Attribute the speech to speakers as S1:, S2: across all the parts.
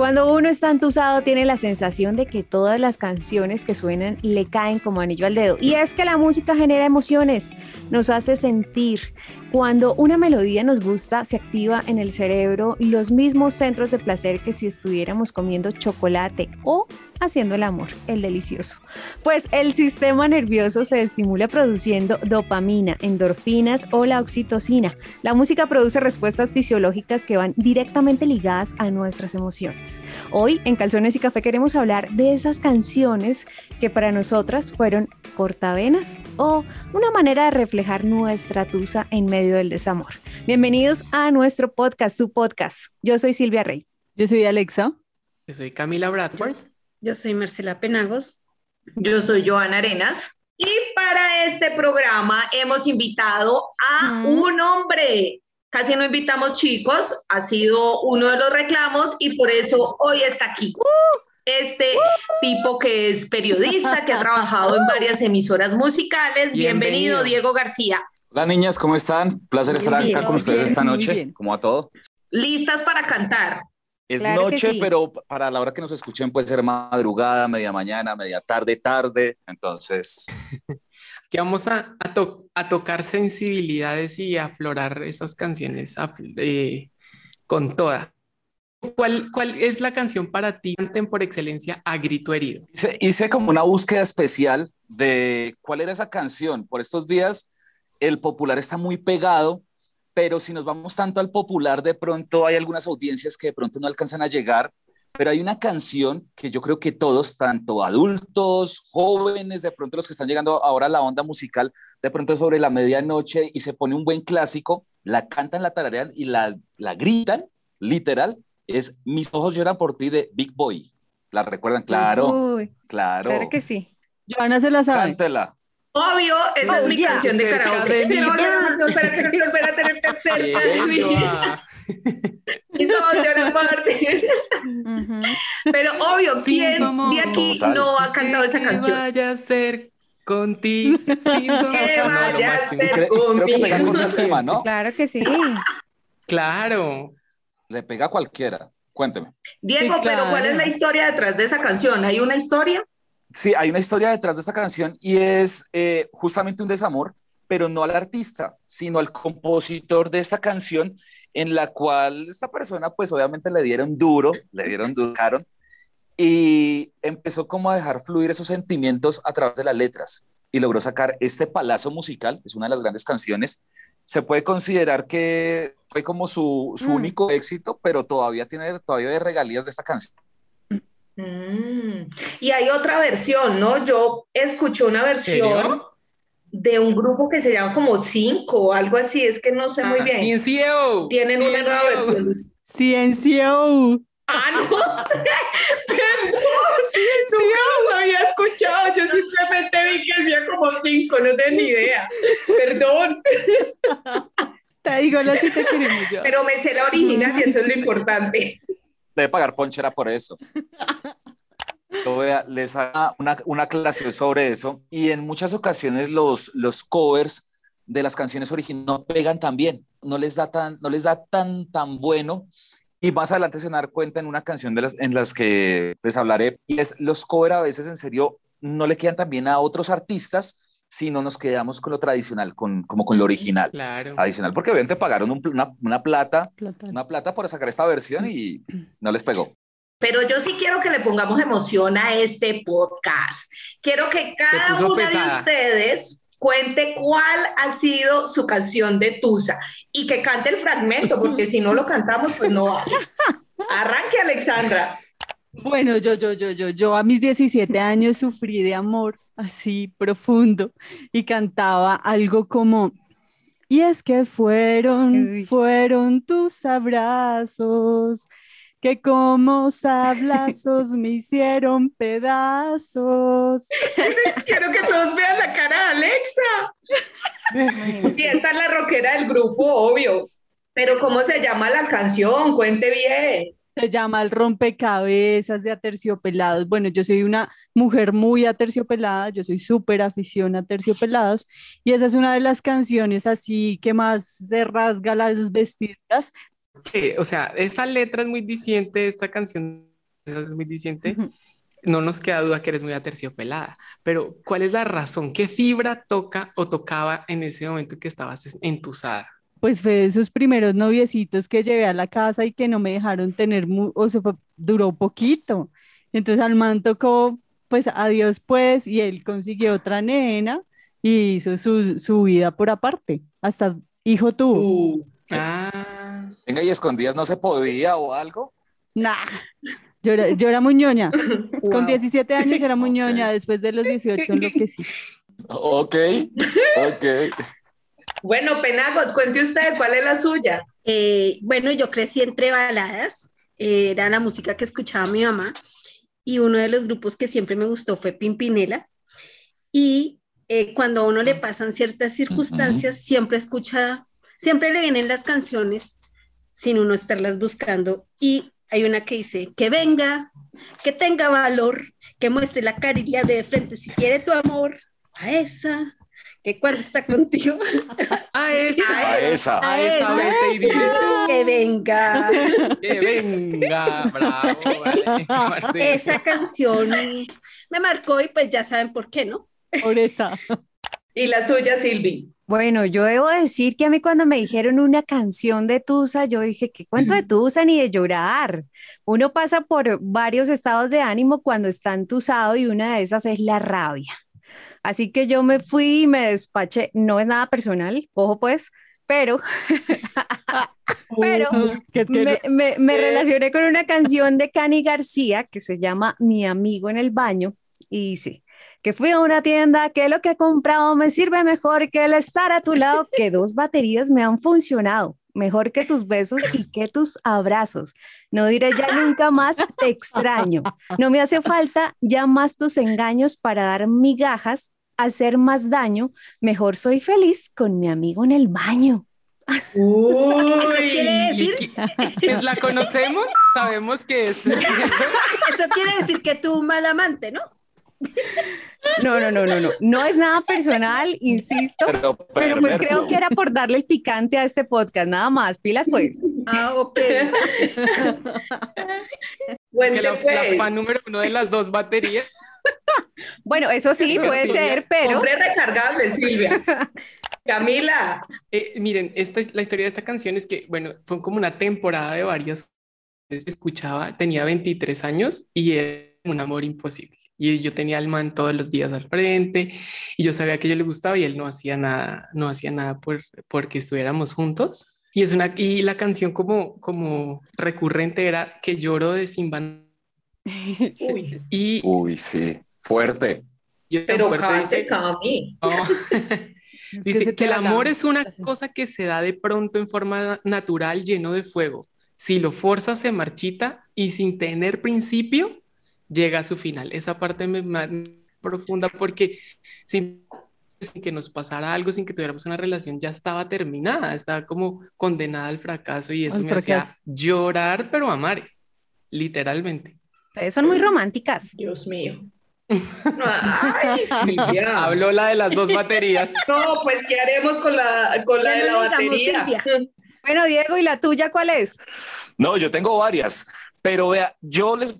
S1: Cuando uno está entusado tiene la sensación de que todas las canciones que suenan le caen como anillo al dedo. Y es que la música genera emociones, nos hace sentir. Cuando una melodía nos gusta, se activa en el cerebro los mismos centros de placer que si estuviéramos comiendo chocolate o haciendo el amor, el delicioso. Pues el sistema nervioso se estimula produciendo dopamina, endorfinas o la oxitocina. La música produce respuestas fisiológicas que van directamente ligadas a nuestras emociones. Hoy en Calzones y Café queremos hablar de esas canciones que para nosotras fueron cortavenas o una manera de reflejar nuestra tusa en medio del desamor. Bienvenidos a nuestro podcast, su podcast. Yo soy Silvia Rey.
S2: Yo soy Alexa.
S3: Yo soy Camila Bradford.
S4: Yo soy Marcela Penagos.
S5: Yo soy Joana Arenas. Y para este programa hemos invitado a un hombre. Casi no invitamos chicos, ha sido uno de los reclamos y por eso hoy está aquí. Este tipo que es periodista, que ha trabajado en varias emisoras musicales. Bienvenido, Diego García.
S6: Hola niñas, ¿cómo están? Placer estar acá con ustedes esta noche, como a todo.
S5: ¿Listas para cantar?
S6: Es noche, pero para la hora que nos escuchen puede ser madrugada, media mañana, media tarde, tarde. Entonces.
S3: Aquí vamos a, a, tocar sensibilidades y aflorar esas canciones eh, con toda. ¿Cuál, ¿Cuál es la canción para ti, por excelencia, a grito herido?
S6: Hice, hice como una búsqueda especial de cuál era esa canción. Por estos días, el popular está muy pegado pero si nos vamos tanto al popular, de pronto hay algunas audiencias que de pronto no alcanzan a llegar, pero hay una canción que yo creo que todos, tanto adultos, jóvenes, de pronto los que están llegando ahora a la onda musical, de pronto sobre la medianoche y se pone un buen clásico, la cantan, la tararean y la, la gritan, literal, es Mis ojos lloran por ti de Big Boy. ¿La recuerdan? Claro, claro.
S1: Claro que sí.
S2: Joana se la sabe.
S6: Cántela.
S5: Obvio, esa es mi canción de karaoke. Sí, no, no, no, espérate, no, espérate, el tercer Y somos de una parte. Pero obvio, ¿quién de aquí no ha cantado esa canción?
S3: vaya a ser contigo.
S5: que vaya a ser contigo.
S6: Creo que pega con el tema, ¿no?
S1: Claro que sí.
S3: Claro.
S6: Le pega a cualquiera. Cuénteme.
S5: Diego, pero ¿cuál es la historia detrás de esa canción? ¿Hay una historia?
S6: Sí, hay una historia detrás de esta canción y es eh, justamente un desamor, pero no al artista, sino al compositor de esta canción, en la cual esta persona, pues obviamente le dieron duro, le dieron duro, y empezó como a dejar fluir esos sentimientos a través de las letras y logró sacar este palazo musical, es una de las grandes canciones. Se puede considerar que fue como su, su mm. único éxito, pero todavía tiene todavía de regalías de esta canción.
S5: Mm. Y hay otra versión, ¿no? Yo escuché una versión de un grupo que se llama como Cinco o algo así, es que no sé muy ah, bien.
S3: Ciencio.
S5: Tienen una nueva versión.
S2: Ciencio.
S5: Ah, no sé. Perdón. Nunca los había escuchado. Yo simplemente vi que hacía como cinco, no tengo ni idea. Perdón.
S2: Te digo, te queremos yo.
S5: Pero me sé la original y eso es lo importante
S6: debe pagar ponchera por eso. les hago una, una, clase sobre eso y en muchas ocasiones los, los covers de las canciones originales no pegan tan bien, no les da tan, no les da tan, tan bueno y más adelante se van a dar cuenta en una canción de las, en las que les hablaré y es los covers a veces en serio no le quedan tan bien a otros artistas si no nos quedamos con lo tradicional, con, como con lo original.
S3: Claro.
S6: Adicional, porque obviamente pagaron una, una, plata, una plata por sacar esta versión y no les pegó.
S5: Pero yo sí quiero que le pongamos emoción a este podcast. Quiero que cada uno de ustedes cuente cuál ha sido su canción de Tusa y que cante el fragmento, porque si no lo cantamos, pues no Arranque, Alexandra.
S2: Bueno, yo, yo, yo, yo, yo a mis 17 años sufrí de amor así profundo y cantaba algo como, y es que fueron, fueron tus abrazos que como sablazos me hicieron pedazos.
S5: Quiero que todos vean la cara de Alexa. Y esta es la rockera del grupo, obvio. Pero ¿cómo se llama la canción? Cuente bien.
S2: Se llama El rompecabezas de aterciopelados. Bueno, yo soy una mujer muy aterciopelada, yo soy súper afición a aterciopelados y esa es una de las canciones así que más se rasga las vestidas.
S3: O sea, esa letra es muy diciente de esta canción es muy diciente, no nos queda duda que eres muy aterciopelada, pero ¿cuál es la razón? ¿Qué fibra toca o tocaba en ese momento que estabas entusada?
S2: Pues fue esos primeros noviecitos que llegué a la casa y que no me dejaron tener, o sea, duró poquito. Entonces al man tocó, pues adiós pues, y él consiguió otra nena y hizo su, su vida por aparte. Hasta hijo tuvo.
S3: Uh, ah.
S6: Venga, y escondidas no se podía o algo.
S2: Nah, yo era, yo era muy ñoña. Con 17 años era muy ñoña, después de los 18 lo que sí.
S6: Ok, ok.
S5: Bueno, Penagos, cuente usted cuál es la suya.
S4: Eh, bueno, yo crecí entre baladas, eh, era la música que escuchaba mi mamá y uno de los grupos que siempre me gustó fue Pimpinela. Y eh, cuando a uno le pasan ciertas circunstancias, siempre escucha, siempre le vienen las canciones sin uno estarlas buscando. Y hay una que dice, que venga, que tenga valor, que muestre la carilla de frente si quiere tu amor, a esa que cuando está contigo.
S3: A esa.
S6: A esa.
S3: A esa.
S4: Que venga.
S3: Que venga. Bravo. Vale.
S4: Esa canción me marcó y pues ya saben por qué, ¿no?
S2: Por esa.
S5: ¿Y la suya, Silvi?
S1: Bueno, yo debo decir que a mí cuando me dijeron una canción de Tusa, yo dije, ¿qué cuento de Tusa ni de llorar? Uno pasa por varios estados de ánimo cuando está entusado y una de esas es la rabia. Así que yo me fui y me despaché, no es nada personal, ojo pues, pero, pero me, me, relacioné con una canción de Cani García que se llama Mi amigo en el baño y dice que fui a una tienda que lo que he comprado me sirve mejor que el estar a tu lado, que dos baterías me han funcionado mejor que tus besos y que tus abrazos. No diré ya nunca más, te extraño. No me hace falta ya más tus engaños para dar migajas, hacer más daño. Mejor soy feliz con mi amigo en el baño.
S5: Uy,
S4: ¿Eso quiere decir?
S3: ¿Es la conocemos? Sabemos que es.
S4: Eso quiere decir que tú un mal amante, ¿no?
S1: No, no, no, no, no. No es nada personal, insisto. Pero, pues creo que era por darle el picante a este podcast, nada más. Pilas, pues.
S4: Ah, ok.
S3: bueno, que la, pues. fan número uno de las dos baterías.
S1: Bueno, eso sí, puede ser, pero.
S5: Hombre recargable, Silvia. Camila.
S3: Eh, miren, esta es la historia de esta canción es que, bueno, fue como una temporada de varias escuchaba, tenía 23 años y era un amor imposible y yo tenía al man todos los días al frente y yo sabía que yo le gustaba y él no hacía nada, no hacía nada por porque estuviéramos juntos. Y es una y la canción como como recurrente era que lloro de sin
S6: Uy. Y Uy, sí, fuerte.
S5: Pero fuerte, dice,
S3: dice que el amor es una cosa que se da de pronto en forma natural, lleno de fuego. Si lo forzas se marchita y sin tener principio llega a su final. Esa parte me, más profunda porque sin, que nos pasara algo, sin que tuviéramos una relación, ya estaba terminada, estaba como condenada al fracaso y eso me hacía llorar, pero a mares, literalmente.
S1: son muy románticas.
S5: Dios mío.
S3: Ay, Habló la de las dos baterías.
S5: No, pues ¿qué haremos con la, con la de la batería?
S1: Bueno, Diego, ¿y la tuya cuál es?
S6: No, yo tengo varias, pero vea, yo les,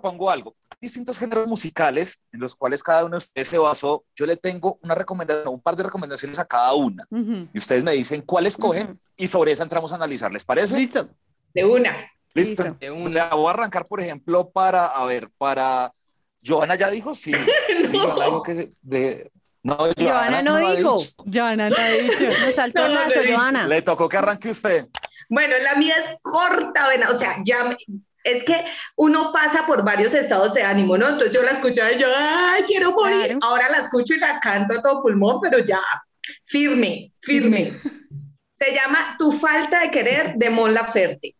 S6: pongo algo. Hay distintos géneros musicales en los cuales cada uno de ustedes se basó. Yo le tengo una recomendación, un par de recomendaciones a cada una. Y ustedes me dicen cuál escogen y sobre esa entramos a analizar. ¿Les parece?
S1: Listo.
S5: De una.
S6: Listo. De una. Voy a arrancar, por ejemplo, para, a ver, para... Joana ya dijo, sí.
S1: no.
S6: que de,
S1: no, Joana, no, dijo.
S2: Joana no ha dicho.
S1: Nos saltó el lazo, Joana.
S6: Le tocó que arranque usted.
S5: Bueno, la mía es corta, o sea, ya es que uno pasa por varios estados de ánimo, ¿no? Entonces yo la escuchaba y yo, ¡ay, quiero morir! Ahora la escucho y la canto a todo pulmón, pero ya, firme, firme. Se llama Tu falta de querer de Mon Laferte.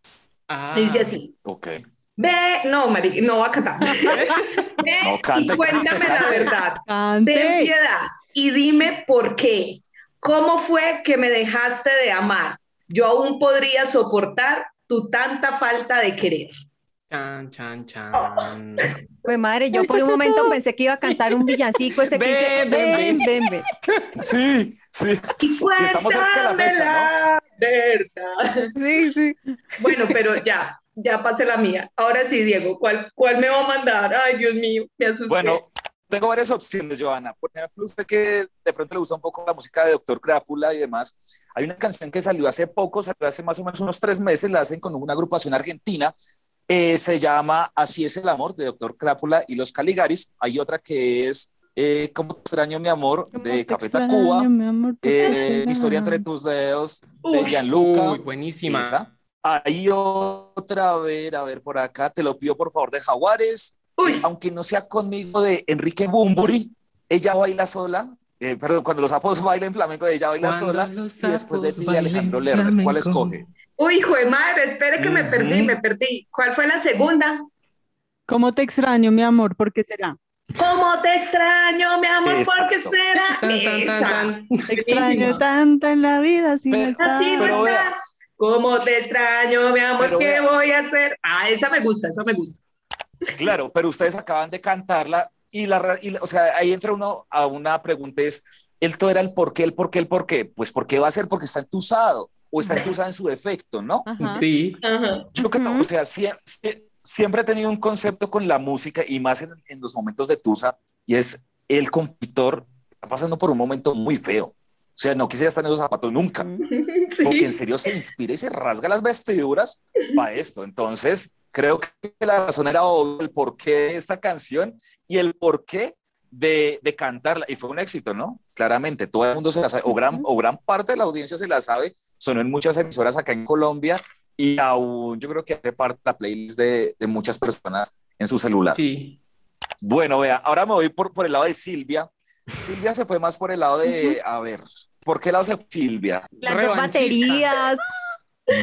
S5: Ah, dice así.
S6: Ok.
S5: Ve, no, Mari, no va a cantar. Ve y cuéntame la verdad. Cante. Ten piedad y dime por qué. ¿Cómo fue que me dejaste de amar? Yo aún podría soportar tu tanta falta de querer.
S3: Chan, chan, chan.
S1: Pues madre, yo por un momento pensé que iba a cantar un villancico ese que dice ven, ven, ven,
S6: Sí, sí. Y
S5: estamos cerca de la fecha, ¿no? Verdad.
S1: Sí, sí.
S5: Bueno, pero ya, ya pasé la mía. Ahora sí, Diego, ¿cuál, cuál me va a mandar? Ay, Dios mío, me asusté.
S6: Bueno, tengo varias opciones, Joana. Por ejemplo, usted que de pronto le gusta un poco la música de Doctor Crápula y demás, hay una canción que salió hace poco, salió hace más o menos unos tres meses, la hacen con una agrupación argentina, eh, se llama Así es el amor, de Doctor Crápula y los Caligaris. Hay otra que es eh, Como extraño mi amor, de Café Tacuba, eh, Historia entre tus dedos, de Gianluca.
S3: Uy, buenísima.
S6: Esa. Hay otra, a ver, a ver por acá, te lo pido por favor, de Jaguares.
S5: Uy.
S6: Aunque no sea conmigo, de Enrique Bumburi. Ella baila sola. Eh, perdón, cuando los sapos bailan flamenco, ella baila
S3: Cuando
S6: sola. Y después de ti, Alejandro
S3: bailen
S6: Lerner. ¿Cuál escoge?
S5: Uy, hijo de madre, espere que me perdí, me perdí. ¿Cuál fue la segunda?
S2: ¿Cómo te extraño, mi amor? ¿Por qué será?
S5: ¿Cómo te extraño, mi amor? ¿Por qué será?
S3: Tan, tan, tan,
S5: Esa.
S3: tan.
S2: Te extraño tanto en la vida si no
S6: Pero-
S2: estás.
S5: Así no
S6: Pero vea.
S5: estás. ¿Cómo te extraño, mi amor?
S6: Pero
S5: ¿Qué voy a hacer? Ah, esa me gusta, esa me gusta.
S6: Claro, pero ustedes acaban de cantarla y la, y la- o sea, ahí entra uno a una pregunta es, el todo era el por qué, el por qué, el por qué. Pues porque va a ser porque está entusado o está entusado en su defecto, ¿no?
S2: Ajá.
S3: Sí,
S5: Ajá.
S6: Yo creo, o sea, sie- sie- siempre he tenido un concepto con la música y más en, en los momentos de tusa y es el compositor está pasando por un momento muy feo. O sea, no quisiera estar en esos zapatos nunca, porque en
S5: Sí.
S6: serio se inspira y se rasga las vestiduras para esto. Entonces, creo que la razón era obvia, el porqué de esta canción y el porqué de, de cantarla. Y fue un éxito, ¿no? Claramente, todo el mundo se la sabe, o gran, o gran parte de la audiencia se la sabe. Sonó en muchas emisoras acá en Colombia y aún yo creo que hace parte de la playlist de, de muchas personas en su celular.
S3: sí.
S6: Bueno, vea, ahora me voy por, por el lado de Silvia. Silvia se fue más por el lado de, a ver, ¿por qué lado se fue Silvia?
S1: Las dos baterías.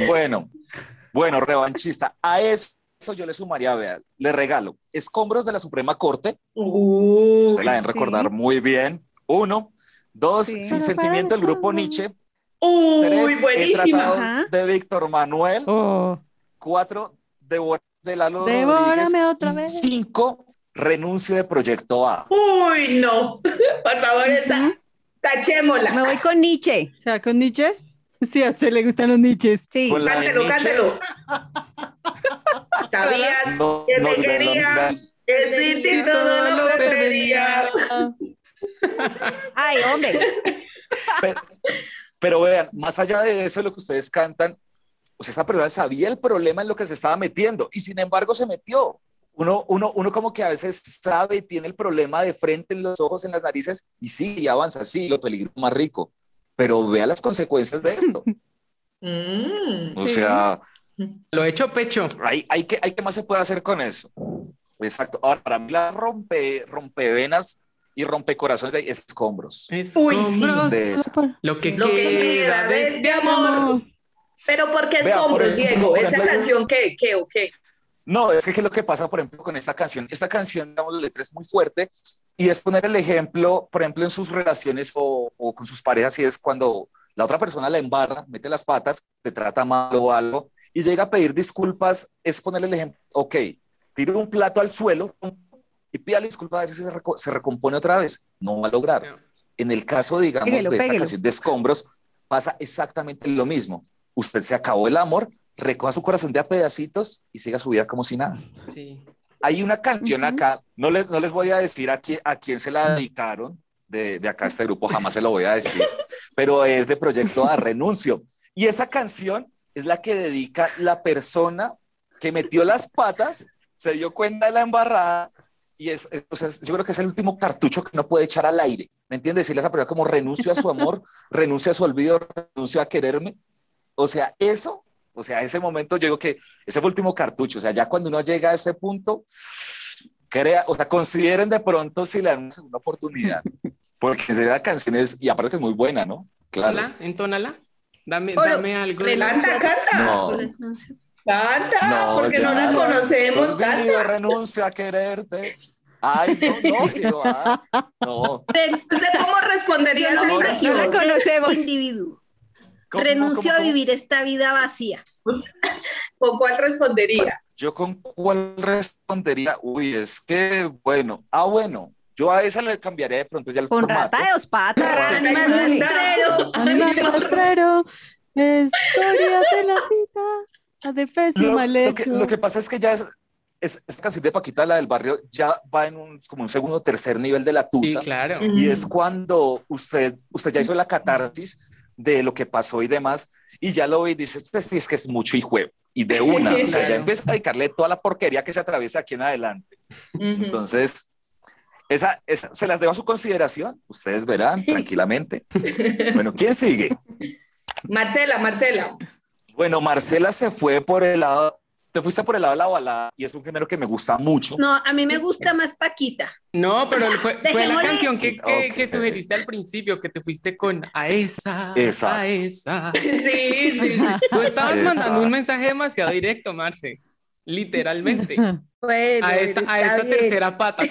S6: Bueno, bueno, revanchista. A eso yo le sumaría, vea, le regalo escombros de la Suprema Corte,
S5: Uy,
S6: se la deben recordar
S1: sí.
S6: muy bien. Uno, dos,
S1: Sí.
S6: sin sentimiento, el grupo Nietzsche.
S5: uy,
S6: Tres, el tratado
S1: Ajá.
S6: de Víctor Manuel.
S2: Oh,
S6: Cuatro, de Lalo Rodríguez.
S2: devórame otra vez.
S6: Cinco, renuncio de Proyecto A.
S5: Uy, no. Por favor, esa, tachémosla.
S1: Me voy con Nietzsche.
S2: O sea, con Nietzsche. Sí, a usted le gustan los Nietzsches.
S1: Sí.
S5: Cántelo,
S6: Nietzsche.
S5: cántelo. Sabías
S6: No,
S5: que
S6: no,
S5: te
S6: no,
S5: quería,
S6: no, no.
S5: que sin ti todo lo perdería.
S1: Ay, hombre.
S6: Pero, pero vean, más allá de eso, lo que ustedes cantan, o sea, esta persona sabía el problema en lo que se estaba metiendo y sin embargo se metió. Uno, uno, uno como que a veces sabe y tiene el problema de frente en los ojos, en las narices y sí, y avanza, sí, lo peligro más rico. Pero vea las consecuencias de esto.
S5: Mm.
S6: O
S1: Sí.
S6: sea,
S3: Lo he hecho pecho.
S6: hay, hay, que, hay que más se puede hacer con eso. Exacto. Ahora, para mí la rompe, rompevenas y rompecorazones de escombros.
S5: Uy, sí.
S3: Escombros.
S6: De eso.
S3: Lo que
S5: Lo que
S3: queda de este amor.
S5: Pero ¿por qué
S6: Vea, por
S5: escombros,
S6: ejemplo,
S5: Diego?
S6: por
S5: ¿Esa canción qué, qué o qué?
S6: No, es que ¿qué es lo que pasa, por ejemplo, con esta canción? Esta canción, digamos, la letra es muy fuerte y es poner el ejemplo, por ejemplo, en sus relaciones o, o con sus parejas, y es cuando la otra persona la embarra, mete las patas, te trata mal o algo y llega a pedir disculpas, es ponerle el ejemplo, ok, tire un plato al suelo y pídale disculpas a ver si se, reco- se recompone otra vez. No va a lograr. En el caso, digamos, de esta
S1: péguelo.
S6: canción de escombros, pasa exactamente lo mismo. Usted se acabó el amor, recoja su corazón de a pedacitos y siga su vida como si nada.
S3: Sí.
S6: Hay una canción
S1: Ujú.
S6: acá, no les, no les voy a decir a quién, a quién se la dedicaron, de, de acá este grupo, jamás se lo voy a decir, pero es de Proyecto a Renuncio. Y esa canción es la que dedica la persona que metió las patas, se dio cuenta de la embarrada y es, es- o sea, yo creo que es el último cartucho que no puede echar al aire. ¿Me entiendes? Decirle a esa persona como renuncio a su amor, renuncio a su olvido, renuncio a quererme. O sea, eso, o sea, ese momento yo digo que ese fue el último cartucho. O sea, ya cuando uno llega a ese punto, crea, o sea, consideren de pronto si le dan una segunda oportunidad. Porque la canción es, y aparte es muy buena, ¿no? Claro.
S3: Entónala. Dame,
S4: Oro,
S3: dame algo.
S5: Canta, canta.
S6: No,
S5: Canta,
S6: No,
S5: porque no la conocemos. Canta.
S6: renuncio a quererte. Ay, no, no, que va. No.
S5: No sé cómo respondería
S4: no.
S1: No la conocemos.
S4: individuo.
S6: ¿Cómo,
S4: Renuncio
S6: cómo,
S4: a
S6: cómo?
S4: vivir esta vida vacía.
S5: ¿Con cuál respondería?
S6: Yo con cuál respondería, uy, es que, bueno, ah, bueno, yo a esa le cambiaría de pronto ya el
S1: Con
S6: formato.
S1: rata de dos patas.
S5: Animal rastrero.
S2: Animal rastrero, historia de la vida. Adefesio
S6: Lo,
S2: mal
S6: lo que, lo que pasa es que ya es, es, esta canción de Paquita, la del barrio, ya va en un, como un segundo o tercer nivel de la
S3: Sí,
S6: tusa.
S3: claro.
S6: Y es cuando usted, usted ya hizo la catarsis de lo que pasó y demás, y ya lo ve y dice, este sí es que es mucho hijo y de una, o sea, ya empieza a dedicarle toda la porquería que se atraviesa aquí en adelante. Entonces, esa, esa- se las dejo a su consideración, ustedes verán tranquilamente. Bueno, ¿quién sigue?
S5: Marcela, Marcela.
S6: Bueno, Marcela se fue por el lado, te fuiste por el lado de la balada y es un género que me gusta mucho.
S4: No, a mí me gusta más Paquita.
S3: No, pero fue, fue la canción que, que, sugeriste al principio, que te fuiste con a esa,
S6: Esa.
S3: a esa.
S5: Sí, sí, sí.
S3: Tú estabas
S6: Esa.
S3: mandando un mensaje demasiado directo, Marce. Literalmente.
S4: Bueno,
S3: A esa, a esa tercera pata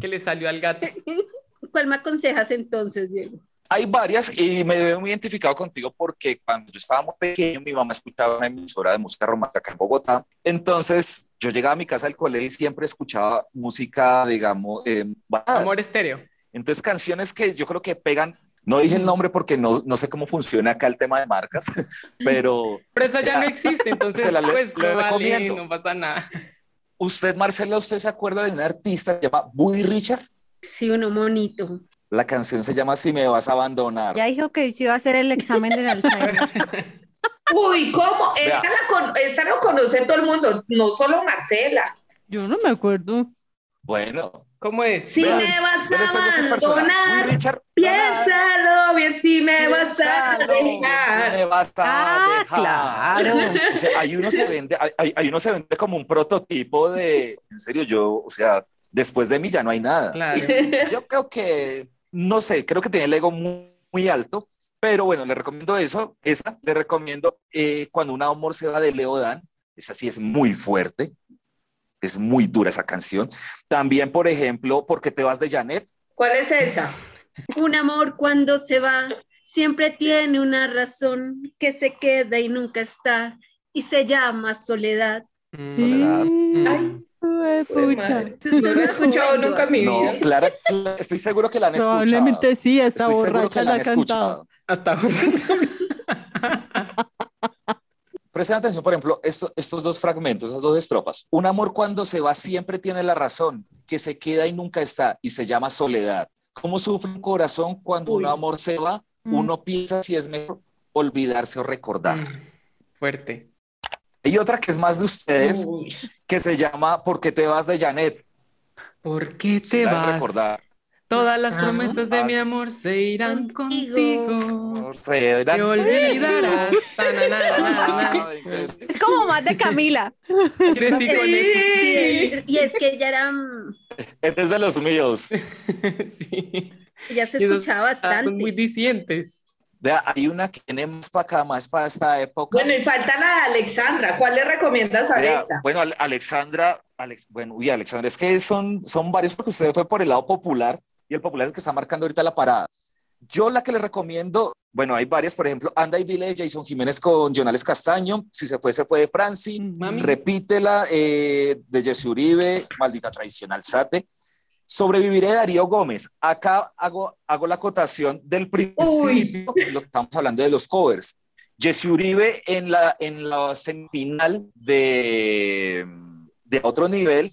S3: que le salió al gato.
S4: ¿Cuál me aconsejas entonces, Diego?
S6: Hay varias y me veo muy identificado contigo porque cuando yo estaba muy pequeño, mi mamá escuchaba una emisora de música romántica acá en Bogotá. Entonces, yo llegaba a mi casa del colegio y siempre escuchaba música, digamos, eh, baladas.
S3: Amor estéreo.
S6: Entonces, canciones que yo creo que pegan. No dije el nombre porque no, no sé cómo funciona acá el tema de marcas, pero
S3: Pero esa ya no existe, entonces
S6: Se la le-
S3: pues
S6: le
S3: no vale,
S6: recomiendo.
S3: no pasa nada.
S6: Usted, Marcela, ¿usted se acuerda de un artista que se llama Buddy Richard?
S4: Sí, uno bonito.
S6: La canción se llama Si me vas a abandonar.
S1: Ya dijo que se iba a hacer el examen del Alzheimer.
S5: Uy, ¿cómo? Esta, la con- esta lo conoce todo el mundo, no solo Marcela.
S2: Yo no me acuerdo.
S6: Bueno,
S3: ¿Cómo es?
S5: Si
S6: Vean,
S5: me vas
S6: ¿quiénes
S5: a abandonar,
S6: Richard.
S5: piénsalo bien si me vas a
S6: Piénsalo, Si
S5: dejar.
S6: me vas a
S1: Ah,
S6: dejar.
S1: claro.
S6: O sea, ahí uno se vende, hay, hay uno se vende como un prototipo de, en serio, yo, o sea, después de mí ya no hay nada.
S3: Claro.
S6: Yo creo que, no sé, creo que tiene el ego muy, muy alto, pero bueno, le recomiendo eso, esa, le recomiendo eh, Cuando un amor se va de Leo Dan, esa sí es muy fuerte, es muy dura esa canción. También, por ejemplo, ¿Por qué te vas de Janet?
S5: ¿Cuál es esa?
S4: Un amor cuando se va siempre tiene una razón que se queda y nunca está y se llama soledad.
S3: Mm.
S6: Soledad.
S5: Ay.
S2: Ay, pucha.
S5: No lo he escuchado nunca en mi
S6: No,
S5: vida.
S6: Clara, Clara, estoy seguro que la han escuchado.
S2: Probablemente sí, esta
S6: Estoy seguro
S2: borracha
S6: que
S2: la
S6: la
S2: ha
S6: han
S2: cantado.
S6: escuchado.
S3: Hasta
S6: Presten atención, por ejemplo, esto- estos dos fragmentos, esas dos estrofas. Un amor cuando se va siempre tiene la razón, que se queda y nunca está, y se llama soledad. ¿Cómo sufre un corazón cuando
S5: Uy.
S6: un amor se va?
S1: Mm.
S6: Uno piensa si es mejor olvidarse o recordar.
S3: Mm, Fuerte.
S6: Hay otra que es más de ustedes,
S5: Uy.
S6: que se llama ¿Por qué te vas de Janet?
S3: ¿Por qué te vas?
S6: recordar.
S3: Todas las promesas de mi amor se irán
S4: contigo.
S6: sé, eran-
S3: Te olvidarás. Ta, na, na, na, na.
S6: Ay, entonces,
S1: Es como más de Camila.
S3: Crecí con
S4: Sí, y es que ella era, mm,
S6: Este es de los míos.
S3: Sí.
S4: ella se
S3: Y
S4: escuchaba
S3: ah, Son muy
S4: bastante.
S3: dicientes.
S6: Vea, hay una que tiene más para acá, más para esta época.
S5: Bueno, y falta la de Alexandra. ¿Cuál le recomiendas a Alexa?
S6: bueno, Ale- Alexandra, Alex, bueno, uy, Alexandra, es que son, son varios porque usted fue por el lado popular y el popular es el que está marcando ahorita la parada. Yo la que le recomiendo, bueno, hay varias, por ejemplo, Anda y Dile de Jason Jiménez con Jonales Castaño, Si se fue, se fue de Franci,
S3: Mami.
S6: Repítela eh, de Jesse Uribe, Maldita Tradicional Sate. Sobreviviré de Darío Gómez. Acá hago, hago la acotación del principio, lo que estamos hablando de los covers. Jesse Uribe en la, en la semifinal de, de otro nivel,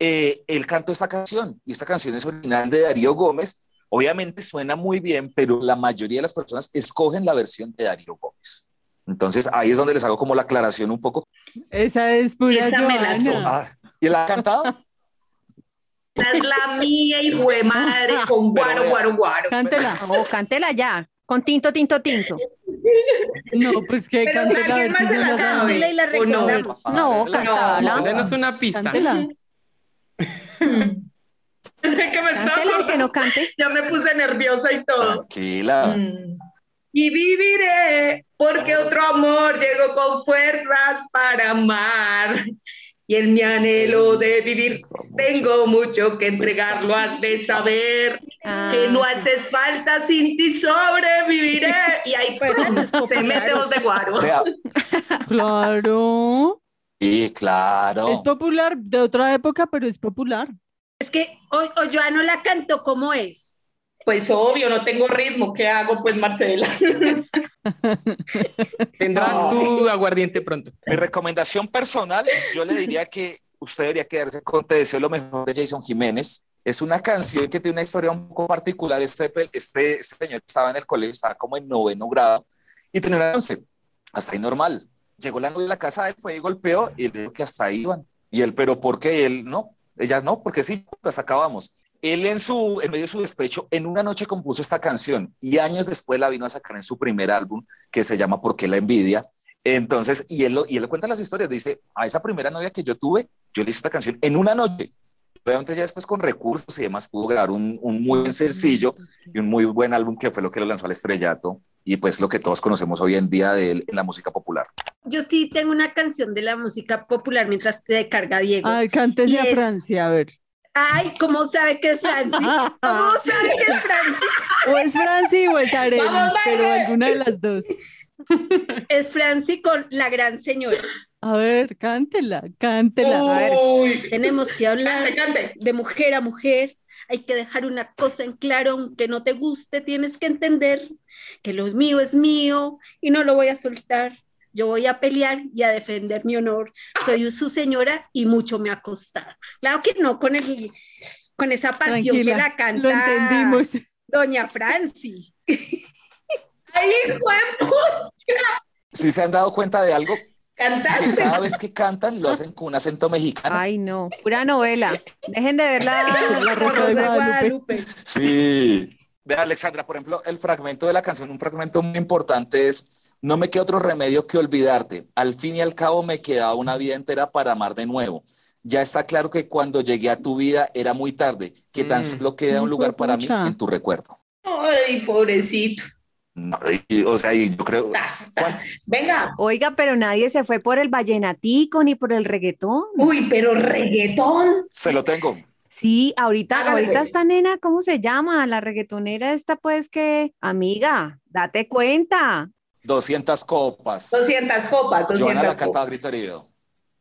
S6: eh, él cantó esta canción y esta canción es original de Darío Gómez. Obviamente suena muy bien, pero la mayoría de las personas escogen la versión de Darío Gómez. Entonces ahí es donde les hago como la aclaración un poco.
S2: Esa es pura
S5: Esa la.
S6: Ah, ¿Y él ha cantado?
S5: Esa es la mía, hijo de madre, con
S6: Pero
S5: guaro, guaro, guaro.
S2: Cántela.
S1: Oh, cántela ya. Con tinto, tinto, tinto.
S2: No, pues que
S5: Pero
S2: cante la
S5: alguien más se la
S2: de
S5: sabe.
S4: Cántela y la
S5: ¿O no?
S4: recordamos.
S1: No, cántala.
S5: No.
S3: Una pista.
S2: Cántela.
S5: Es que me estaba
S1: que no cante.
S5: Ya me puse nerviosa y todo.
S6: Tranquila.
S5: Mm. Y viviré porque otro amor llegó con fuerzas para amar. Y en mi anhelo de vivir tengo mucho que entregarlo, has de saber
S1: Ah,
S5: que no
S1: sí.
S5: haces falta, sin ti sobreviviré. Y ahí
S4: Pues,
S5: se mete dos de guaro.
S2: Claro.
S6: Sí, claro.
S2: Es popular de otra época, pero es popular.
S4: Es que hoy o Joano la cantó como es.
S5: Pues obvio, no tengo ritmo. ¿Qué hago, pues, Marcela?
S3: Tendrás tu aguardiente pronto.
S6: Mi recomendación personal, yo le diría que usted debería quedarse con Te deseo lo mejor de Jason Jiménez. Es una canción que tiene una historia un poco particular. Este, este, este señor estaba en el colegio, estaba como en noveno grado y tenía una once. Hasta ahí normal. Llegó la novia a la casa, él fue y golpeó y le dijo que hasta ahí iban. Y él, pero ¿por qué? él, no. Ella, no, porque sí, pues acabamos. Él en, su, en medio de su despecho, en una noche compuso esta canción y años después la vino a sacar en su primer álbum que se llama ¿Por qué la envidia? Entonces, y él, y él cuenta las historias, dice, a esa primera novia que yo tuve, yo le hice esta canción en una noche. Obviamente ya después con recursos y demás pudo grabar un, un muy buen sencillo y un muy buen álbum que fue lo que lo lanzó al estrellato y pues lo que todos conocemos hoy en día de él en la música popular.
S4: Yo sí tengo una canción de la música popular mientras te carga Diego.
S2: Ay, cántese a Francia, a ver.
S4: Ay, ¿cómo sabe que es Franci? ¿Cómo sabe que es Franci?
S2: O es Franci o es Arenas, pero alguna de las dos.
S4: Es Franci con la gran señora.
S2: A ver, cántela, cántela.
S4: Uy. tenemos que hablar de mujer a mujer. Hay que dejar una cosa en claro, aunque no te guste, tienes que entender que lo mío es mío y no lo voy a soltar. Yo voy a pelear y a defender mi honor. Soy su señora y mucho me ha costado. Claro que no con el con esa pasión que la canta.
S2: Lo entendimos.
S4: Doña Franci.
S5: ¡Ay,
S6: Si se han dado cuenta de algo,
S5: que
S6: cada vez que cantan lo hacen con un acento mexicano.
S1: Ay, no, pura novela. Dejen de ver la, la Rosa de Guadalupe.
S6: Sí. Vea, Alexandra, por ejemplo, el fragmento de la canción, un fragmento muy importante es, no me queda otro remedio que olvidarte. Al fin y al cabo me quedaba una vida entera para amar de nuevo. Ya está claro que cuando llegué a tu vida era muy tarde, que tan mm. solo queda un lugar para mí en tu recuerdo.
S5: Ay, pobrecito.
S6: o sea, yo creo.
S5: Venga.
S1: Oiga, pero nadie se fue por el vallenatico ni por el reggaetón.
S5: Uy, pero reggaetón.
S6: Se lo tengo.
S1: Sí, ahorita, ahorita pues. esta nena, ¿cómo se llama? La reggaetonera esta, pues que, amiga, date cuenta.
S6: 200 copas.
S5: 200 copas, 200 Joana la
S6: cantaba.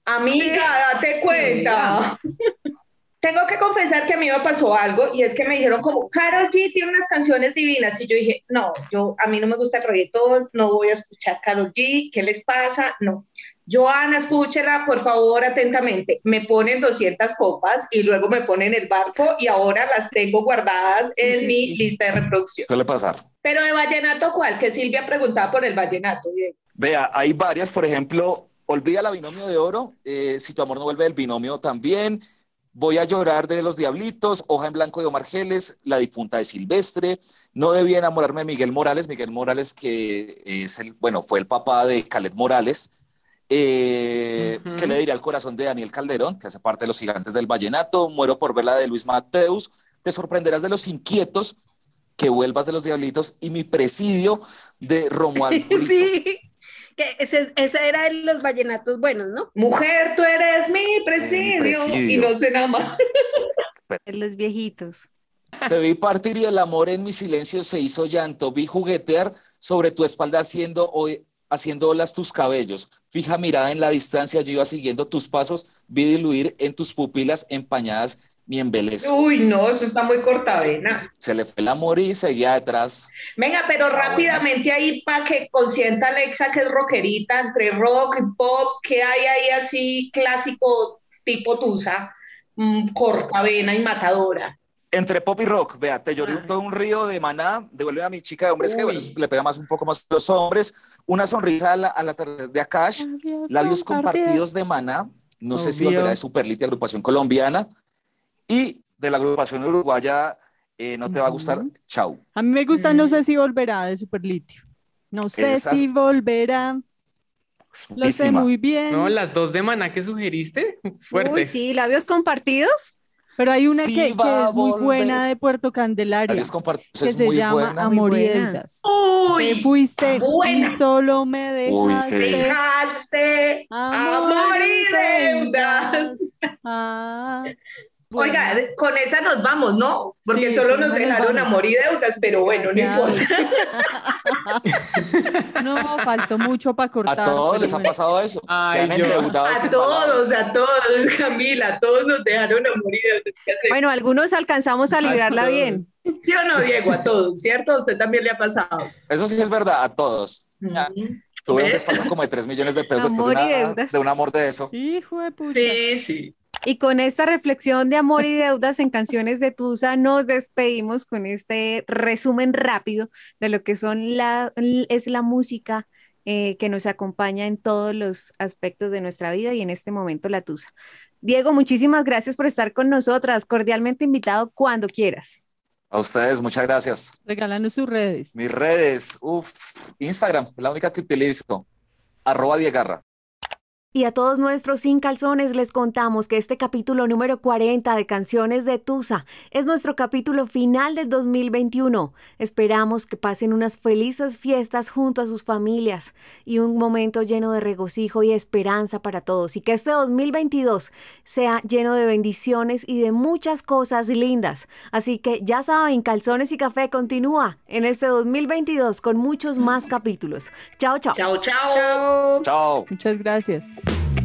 S5: Amiga, date cuenta. Tengo que confesar que a mí me pasó algo y es que me dijeron como, Karol G tiene unas canciones divinas y yo dije, no, yo a mí no me gusta el reggaetón, no voy a escuchar Karol G, ¿qué les pasa? No. Joana, escúchela, por favor, atentamente. Me ponen 200 copas y luego me ponen el barco y ahora las tengo guardadas en mi lista de reproducción.
S6: Suele pasar.
S5: Pero de vallenato, ¿cuál? Que Silvia preguntaba por el vallenato.
S6: Vea, hay varias, por ejemplo, Olvida la binomio de oro, eh, Si tu amor no vuelve, el binomio también. Voy a llorar de los diablitos, Hoja en blanco de Omar Geles, La difunta de Silvestre. No debía enamorarme de Miguel Morales, Miguel Morales que es el, bueno, fue el papá de Caleb Morales eh, ¿Qué le diría al corazón de Daniel Calderón, que hace parte de los gigantes del vallenato? Muero por verla de Luis Mateus. Te sorprenderás de los inquietos, que vuelvas de los diablitos y mi presidio de Romualdo.
S4: sí, que ese, era de los vallenatos buenos, ¿no?
S5: Mujer, tú eres mi presidio, y no sé nada más.
S1: los viejitos.
S6: Te vi partir y el amor en mi silencio se hizo llanto. Vi juguetear sobre tu espalda haciendo hoy haciendo olas tus cabellos. Fija mirada en la distancia, yo iba siguiendo tus pasos, vi diluir en tus pupilas empañadas mi embelezo.
S5: Uy, no, eso está muy cortavena.
S6: Se le fue el amor y seguía detrás.
S5: Venga, pero rápidamente ahí para que consienta Alexa que es rockerita, entre rock y pop, ¿qué hay ahí así clásico tipo Tusa, mm, cortavena y matadora?
S6: Entre pop y rock, vea, te lloré todo un río de maná, devuelve a mi chica de hombres que le pega más un poco más a los hombres, una sonrisa a la, a la de Akash, labios compartidos de maná, no sé si volverá de Superlite, agrupación colombiana, y de la agrupación uruguaya, eh, no te va a gustar, chau.
S2: A mí me gusta, no sé si volverá de Superlitio. No sé si volverá. Lo sé muy bien.
S3: No, las dos de maná que sugeriste, fuerte. Uy,
S1: sí, labios compartidos.
S2: Pero hay una que, es muy buena de Puerto Candelaria. que se llama Amor y Deudas.
S5: Uy,
S2: Te fuiste y solo me dejaste.
S5: dejaste amor y deudas.
S2: Ah,
S5: Oiga, con esa nos vamos, ¿no? Porque solo nos dejaron amor y deudas, pero bueno, no importa.
S2: no, faltó mucho para cortar.
S6: A todos les ha pasado eso.
S5: Ay, a todos, a todos, Camila, a todos nos dejaron amor y deudas.
S1: Bueno, algunos alcanzamos a librarla bien.
S5: ¿Sí o no, Diego? A todos, ¿cierto? A usted también le ha pasado.
S6: Eso sí es verdad, a todos. Tuve un desfalco como de 3 millones de pesos después de, un amor de eso.
S2: Hijo de puta.
S5: Sí, sí.
S1: Y con esta reflexión de amor y deudas en canciones de Tusa nos despedimos con este resumen rápido de lo que son la, es la música eh, que nos acompaña en todos los aspectos de nuestra vida y en este momento la Tusa. Diego, muchísimas gracias por estar con nosotras. Cordialmente invitado cuando quieras.
S6: A ustedes, muchas gracias.
S2: Regálanos sus redes.
S6: Mis redes, uff, Instagram, la única que utilizo, arroba Diegarra.
S1: Y a todos nuestros sin calzones les contamos que este capítulo número 40 de Canciones de Tusa es nuestro capítulo final del 2021. Esperamos que pasen unas felices fiestas junto a sus familias y un momento lleno de regocijo y esperanza para todos y que este 2022 sea lleno de bendiciones y de muchas cosas lindas. Así que ya saben, Calzones y Café continúa en este 2022 con muchos más capítulos. Chao, chao.
S5: Chao, chao.
S6: Chao.
S2: Muchas gracias. Thank you.